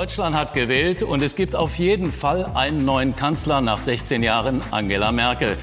Deutschland hat gewählt und es gibt auf jeden Fall einen neuen Kanzler nach 16 Jahren, Angela Merkel.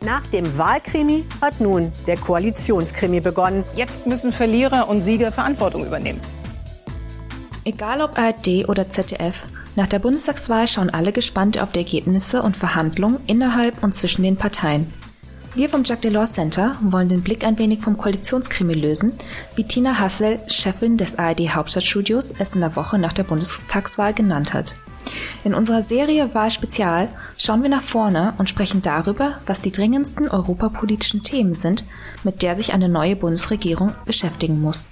Nach dem Wahlkrimi hat nun der Koalitionskrimi begonnen. Jetzt müssen Verlierer und Sieger Verantwortung übernehmen. Egal ob ARD oder ZDF, nach der Bundestagswahl schauen alle gespannt auf die Ergebnisse und Verhandlungen innerhalb und zwischen den Parteien. Wir vom Jacques Delors Center wollen den Blick ein wenig vom Koalitionskrimi lösen, wie Tina Hassel, Chefin des ARD Hauptstadtstudios, es in der Woche nach der Bundestagswahl genannt hat. In unserer Serie Wahl Spezial schauen wir nach vorne und sprechen darüber, was die dringendsten europapolitischen Themen sind, mit der sich eine neue Bundesregierung beschäftigen muss.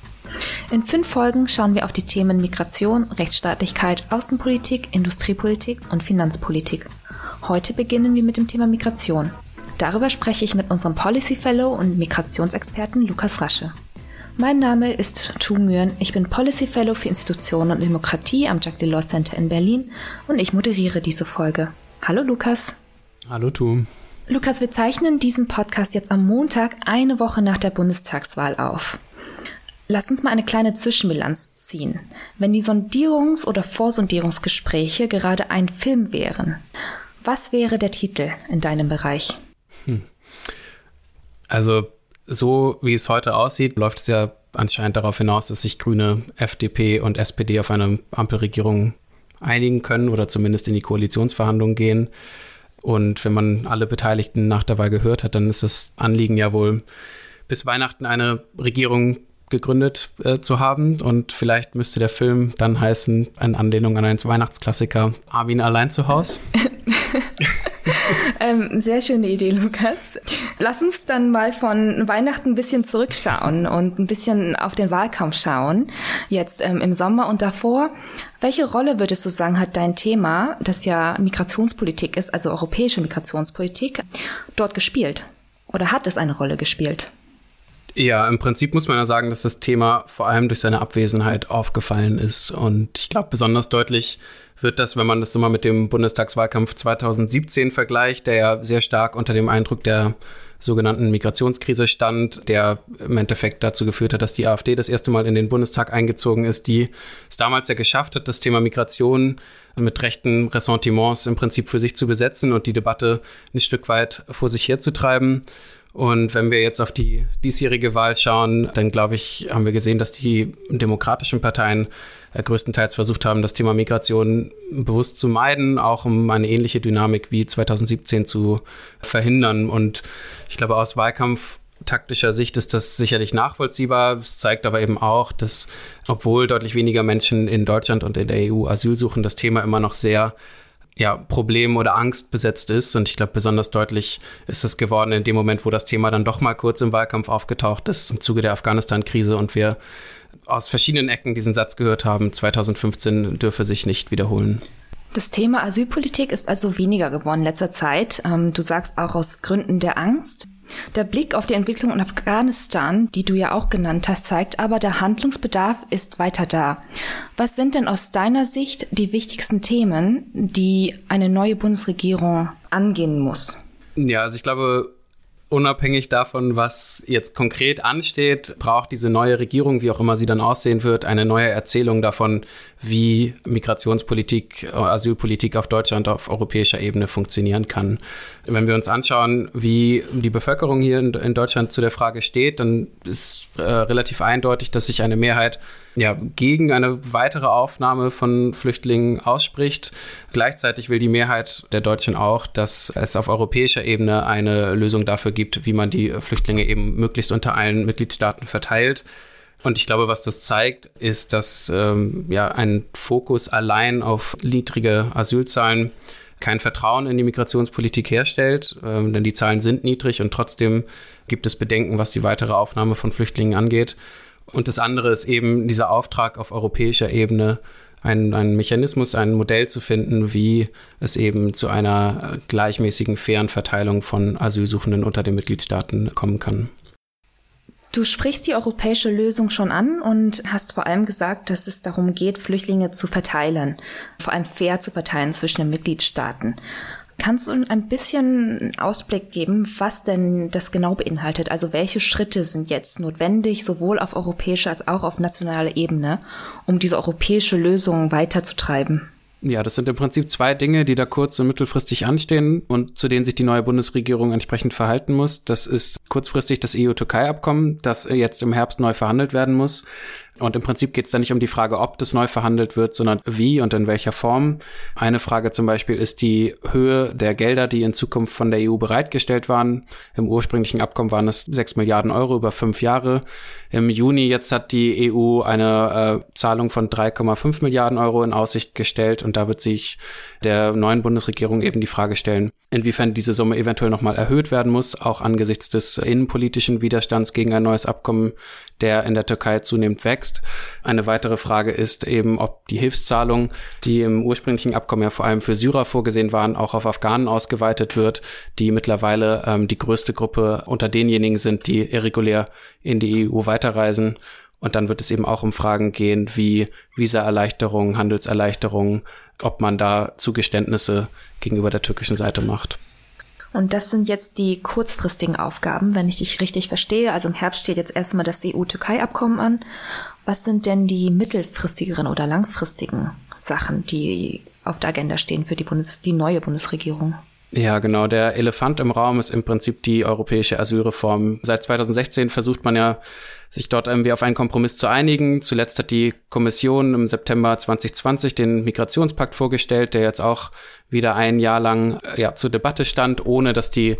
In fünf Folgen schauen wir auf die Themen Migration, Rechtsstaatlichkeit, Außenpolitik, Industriepolitik und Finanzpolitik. Heute beginnen wir mit dem Thema Migration. Darüber spreche ich mit unserem Policy Fellow und Migrationsexperten Lukas Rasche. Mein Name ist Tu Nguyen, ich bin Policy Fellow für Institutionen und Demokratie am Jacques Delors Center in Berlin und ich moderiere diese Folge. Hallo Lukas. Hallo Tu. Lukas, wir zeichnen diesen Podcast jetzt am Montag, eine Woche nach der Bundestagswahl auf. Lass uns mal eine kleine Zwischenbilanz ziehen. Wenn die Sondierungs- oder Vorsondierungsgespräche gerade ein Film wären, was wäre der Titel in deinem Bereich? Hm. Also so wie es heute aussieht, läuft es ja anscheinend darauf hinaus, dass sich Grüne, FDP und SPD auf eine Ampelregierung einigen können oder zumindest in die Koalitionsverhandlungen gehen. Und wenn man alle Beteiligten nach der Wahl gehört hat, dann ist das Anliegen ja wohl, bis Weihnachten eine Regierung gegründet äh, zu haben. Und vielleicht müsste der Film dann heißen, in Anlehnung an einen Weihnachtsklassiker, Armin allein zu Haus. ähm, sehr schöne Idee, Lukas. Lass uns dann mal von Weihnachten ein bisschen zurückschauen und ein bisschen auf den Wahlkampf schauen. Jetzt ähm, im Sommer und davor. Welche Rolle würdest du sagen, hat dein Thema, das ja Migrationspolitik ist, also europäische Migrationspolitik, dort gespielt? Oder hat es eine Rolle gespielt? Ja, im Prinzip muss man ja sagen, dass das Thema vor allem durch seine Abwesenheit aufgefallen ist. Und ich glaube, besonders deutlich wird das, wenn man das immer mit dem Bundestagswahlkampf 2017 vergleicht, der ja sehr stark unter dem Eindruck der sogenannten Migrationskrise stand, der im Endeffekt dazu geführt hat, dass die AfD das erste Mal in den Bundestag eingezogen ist, die es damals ja geschafft hat, das Thema Migration mit rechten Ressentiments im Prinzip für sich zu besetzen und die Debatte ein Stück weit vor sich herzutreiben. Und wenn wir jetzt auf die diesjährige Wahl schauen, dann glaube ich, haben wir gesehen, dass die demokratischen Parteien äh, größtenteils versucht haben, das Thema Migration bewusst zu meiden, auch um eine ähnliche Dynamik wie 2017 zu verhindern. Und ich glaube, aus Wahlkampf taktischer Sicht ist das sicherlich nachvollziehbar. Es zeigt aber eben auch, dass obwohl deutlich weniger Menschen in Deutschland und in der EU Asyl suchen, das Thema immer noch sehr ja, Problem oder Angst besetzt ist. Und ich glaube, besonders deutlich ist es geworden in dem Moment, wo das Thema dann doch mal kurz im Wahlkampf aufgetaucht ist, im Zuge der Afghanistan-Krise und wir aus verschiedenen Ecken diesen Satz gehört haben, 2015 dürfe sich nicht wiederholen. Das Thema Asylpolitik ist also weniger geworden in letzter Zeit. Ähm, du sagst auch aus Gründen der Angst. Der Blick auf die Entwicklung in Afghanistan, die du ja auch genannt hast, zeigt aber, der Handlungsbedarf ist weiter da. Was sind denn aus deiner Sicht die wichtigsten Themen, die eine neue Bundesregierung angehen muss? Ja, also ich glaube, unabhängig davon, was jetzt konkret ansteht, braucht diese neue Regierung, wie auch immer sie dann aussehen wird, eine neue Erzählung davon, wie Migrationspolitik, Asylpolitik auf Deutschland auf europäischer Ebene funktionieren kann. Wenn wir uns anschauen, wie die Bevölkerung hier in, in Deutschland zu der Frage steht, dann ist äh, relativ eindeutig, dass sich eine Mehrheit ja, gegen eine weitere Aufnahme von Flüchtlingen ausspricht. Gleichzeitig will die Mehrheit der Deutschen auch, dass es auf europäischer Ebene eine Lösung dafür gibt, wie man die Flüchtlinge eben möglichst unter allen Mitgliedstaaten verteilt. Und ich glaube, was das zeigt, ist, dass ähm, ja ein Fokus allein auf niedrige Asylzahlen kein Vertrauen in die Migrationspolitik herstellt, ähm, denn die Zahlen sind niedrig und trotzdem gibt es Bedenken, was die weitere Aufnahme von Flüchtlingen angeht. Und das andere ist eben dieser Auftrag auf europäischer Ebene, einen, einen Mechanismus, ein Modell zu finden, wie es eben zu einer gleichmäßigen, fairen Verteilung von Asylsuchenden unter den Mitgliedstaaten kommen kann. Du sprichst die europäische Lösung schon an und hast vor allem gesagt, dass es darum geht, Flüchtlinge zu verteilen, vor allem fair zu verteilen zwischen den Mitgliedstaaten. Kannst du ein bisschen Ausblick geben, was denn das genau beinhaltet? Also welche Schritte sind jetzt notwendig, sowohl auf europäischer als auch auf nationaler Ebene, um diese europäische Lösung weiterzutreiben? Ja, das sind im Prinzip zwei Dinge, die da kurz- und mittelfristig anstehen und zu denen sich die neue Bundesregierung entsprechend verhalten muss. Das ist kurzfristig das EU-Türkei-Abkommen, das jetzt im Herbst neu verhandelt werden muss. Und im Prinzip geht es da nicht um die Frage, ob das neu verhandelt wird, sondern wie und in welcher Form. Eine Frage zum Beispiel ist die Höhe der Gelder, die in Zukunft von der EU bereitgestellt waren. Im ursprünglichen Abkommen waren es sechs Milliarden Euro über fünf Jahre. Im Juni jetzt hat die EU eine äh, Zahlung von 3,5 Milliarden Euro in Aussicht gestellt und da wird sich der neuen Bundesregierung eben die Frage stellen, inwiefern diese Summe eventuell nochmal erhöht werden muss, auch angesichts des innenpolitischen Widerstands gegen ein neues Abkommen, der in der Türkei zunehmend wächst. Eine weitere Frage ist eben, ob die Hilfszahlungen, die im ursprünglichen Abkommen ja vor allem für Syrer vorgesehen waren, auch auf Afghanen ausgeweitet wird, die mittlerweile ähm, die größte Gruppe unter denjenigen sind, die irregulär in die EU weiterreisen. Und dann wird es eben auch um Fragen gehen wie Visaerleichterungen, Handelserleichterungen, ob man da Zugeständnisse gegenüber der türkischen Seite macht. Und das sind jetzt die kurzfristigen Aufgaben, wenn ich dich richtig verstehe. Also im Herbst steht jetzt erstmal das EU-Türkei-Abkommen an. Was sind denn die mittelfristigeren oder langfristigen Sachen, die auf der Agenda stehen für die, Bundes die neue Bundesregierung? Ja, genau. Der Elefant im Raum ist im Prinzip die europäische Asylreform. Seit 2016 versucht man ja, sich dort irgendwie auf einen Kompromiss zu einigen. Zuletzt hat die Kommission im September 2020 den Migrationspakt vorgestellt, der jetzt auch wieder ein Jahr lang ja, zur Debatte stand, ohne dass die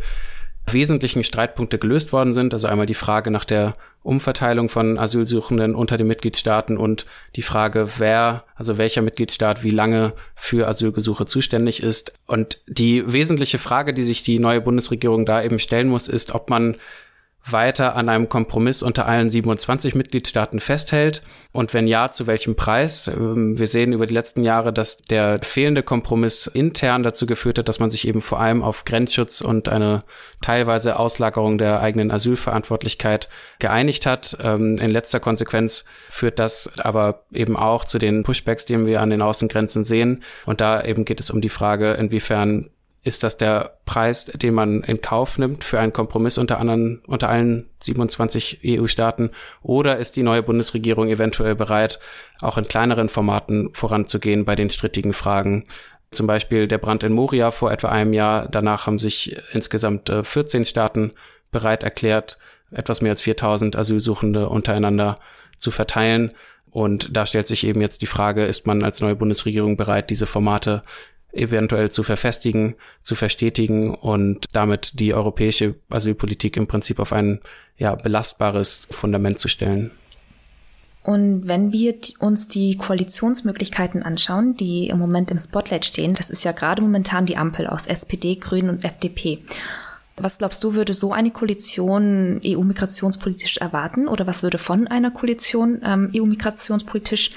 wesentlichen Streitpunkte gelöst worden sind. Also einmal die Frage nach der Umverteilung von Asylsuchenden unter den Mitgliedstaaten und die Frage, wer, also welcher Mitgliedstaat wie lange für Asylgesuche zuständig ist. Und die wesentliche Frage, die sich die neue Bundesregierung da eben stellen muss, ist, ob man weiter an einem Kompromiss unter allen 27 Mitgliedstaaten festhält und wenn ja, zu welchem Preis. Ähm, wir sehen über die letzten Jahre, dass der fehlende Kompromiss intern dazu geführt hat, dass man sich eben vor allem auf Grenzschutz und eine teilweise Auslagerung der eigenen Asylverantwortlichkeit geeinigt hat. Ähm, in letzter Konsequenz führt das aber eben auch zu den Pushbacks, die wir an den Außengrenzen sehen. Und da eben geht es um die Frage, inwiefern ist das der Preis, den man in Kauf nimmt für einen Kompromiss unter anderen, unter allen 27 EU-Staaten? Oder ist die neue Bundesregierung eventuell bereit, auch in kleineren Formaten voranzugehen bei den strittigen Fragen? Zum Beispiel der Brand in Moria vor etwa einem Jahr. Danach haben sich insgesamt 14 äh, Staaten bereit erklärt, etwas mehr als 4000 Asylsuchende untereinander zu verteilen. Und da stellt sich eben jetzt die Frage, ist man als neue Bundesregierung bereit, diese Formate eventuell zu verfestigen, zu verstetigen und damit die europäische Asylpolitik im Prinzip auf ein ja, belastbares Fundament zu stellen. Und wenn wir uns die Koalitionsmöglichkeiten anschauen, die im Moment im Spotlight stehen, das ist ja gerade momentan die Ampel aus SPD, Grünen und FDP. Was glaubst du, würde so eine Koalition EU-migrationspolitisch erwarten oder was würde von einer Koalition ähm, EU-migrationspolitisch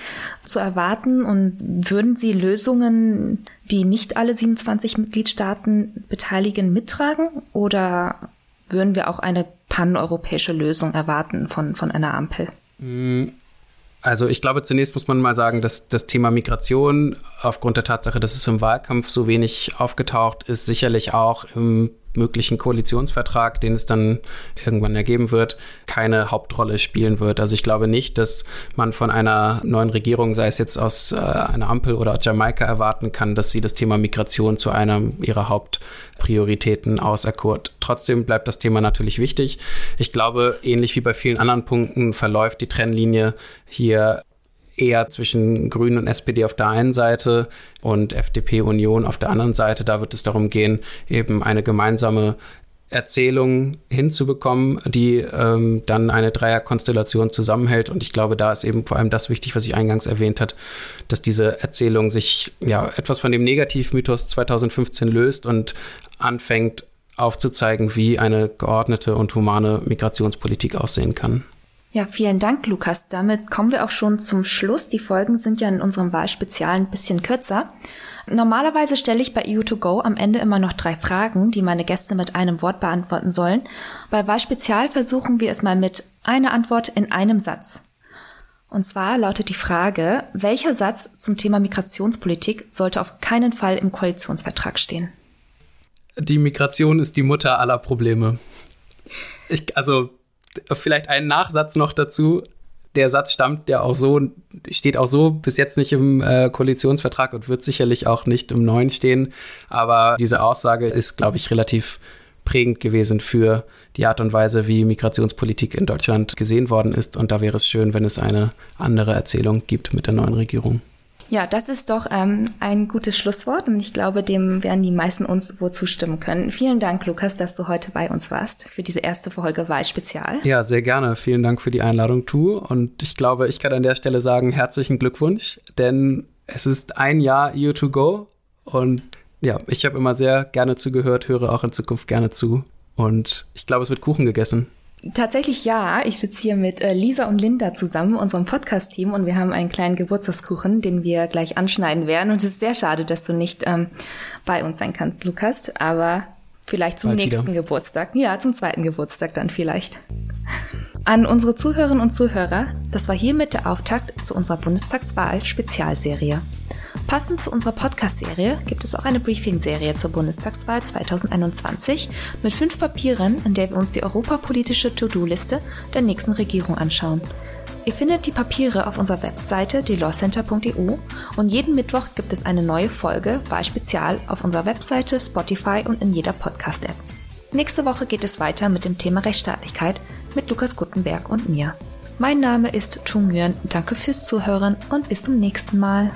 zu erwarten? Und würden sie Lösungen, die nicht alle 27 Mitgliedstaaten beteiligen, mittragen oder würden wir auch eine paneuropäische Lösung erwarten von, von einer Ampel? Mm, also ich glaube, zunächst muss man mal sagen, dass das Thema Migration aufgrund der Tatsache, dass es im Wahlkampf so wenig aufgetaucht ist, sicherlich auch im möglichen Koalitionsvertrag, den es dann irgendwann ergeben wird, keine Hauptrolle spielen wird. Also ich glaube nicht, dass man von einer neuen Regierung, sei es jetzt aus äh, einer Ampel oder aus Jamaika, erwarten kann, dass sie das Thema Migration zu einer ihrer Hauptprioritäten auserkurt. Trotzdem bleibt das Thema natürlich wichtig. Ich glaube, ähnlich wie bei vielen anderen Punkten verläuft die Trennlinie hier eher zwischen Grünen und SPD auf der einen Seite und FDP Union auf der anderen Seite. Da wird es darum gehen, eben eine gemeinsame Erzählung hinzubekommen, die ähm, dann eine Dreierkonstellation zusammenhält. Und ich glaube, da ist eben vor allem das wichtig, was ich eingangs erwähnt hat, dass diese Erzählung sich ja etwas von dem Negativmythos 2015 löst und anfängt aufzuzeigen, wie eine geordnete und humane Migrationspolitik aussehen kann. Ja, vielen Dank, Lukas. Damit kommen wir auch schon zum Schluss. Die Folgen sind ja in unserem Wahlspezial ein bisschen kürzer. Normalerweise stelle ich bei EU2Go am Ende immer noch drei Fragen, die meine Gäste mit einem Wort beantworten sollen. Bei Wahlspezial versuchen wir es mal mit einer Antwort in einem Satz. Und zwar lautet die Frage, welcher Satz zum Thema Migrationspolitik sollte auf keinen Fall im Koalitionsvertrag stehen? die Migration ist die Mutter aller Probleme. Ich, also vielleicht ein Nachsatz noch dazu. Der Satz stammt ja auch so, steht auch so bis jetzt nicht im äh, Koalitionsvertrag und wird sicherlich auch nicht im neuen stehen. Aber diese Aussage ist, glaube ich, relativ prägend gewesen für die Art und Weise, wie Migrationspolitik in Deutschland gesehen worden ist. Und da wäre es schön, wenn es eine andere Erzählung gibt mit der neuen Regierung. Ja, das ist doch ähm, ein gutes Schlusswort und ich glaube, dem werden die meisten uns wohl zustimmen können. Vielen Dank, Lukas, dass du heute bei uns warst für diese erste Folge Wahlspezial. Ja, sehr gerne. Vielen Dank für die Einladung, Tu. Und ich glaube, ich kann an der Stelle sagen, herzlichen Glückwunsch, denn es ist ein Jahr EU to go und ja, ich habe immer sehr gerne zugehört, höre auch in Zukunft gerne zu. Und ich glaube, es wird Kuchen gegessen. Tatsächlich ja. Ich sitze hier mit äh, Lisa und Linda zusammen, unserem Podcast-Team, und wir haben einen kleinen Geburtstagskuchen, den wir gleich anschneiden werden. Und es ist sehr schade, dass du nicht ähm, bei uns sein kannst, Lukas, aber vielleicht zum Bald nächsten wieder. Geburtstag. Ja, zum zweiten Geburtstag dann vielleicht. An unsere Zuhörerinnen und Zuhörer, das war hiermit der Auftakt zu unserer Bundestagswahl-Spezialserie. Passend zu unserer Podcast-Serie gibt es auch eine Briefing-Serie zur Bundestagswahl 2021 mit fünf Papieren, in der wir uns die europapolitische To-Do-Liste der nächsten Regierung anschauen. Ihr findet die Papiere auf unserer Webseite delawcenter.eu und jeden Mittwoch gibt es eine neue Folge Wahlspezial auf unserer Webseite, Spotify und in jeder Podcast-App. Nächste Woche geht es weiter mit dem Thema Rechtsstaatlichkeit mit Lukas Guttenberg und mir. Mein Name ist Chung Yuan, danke fürs Zuhören und bis zum nächsten Mal.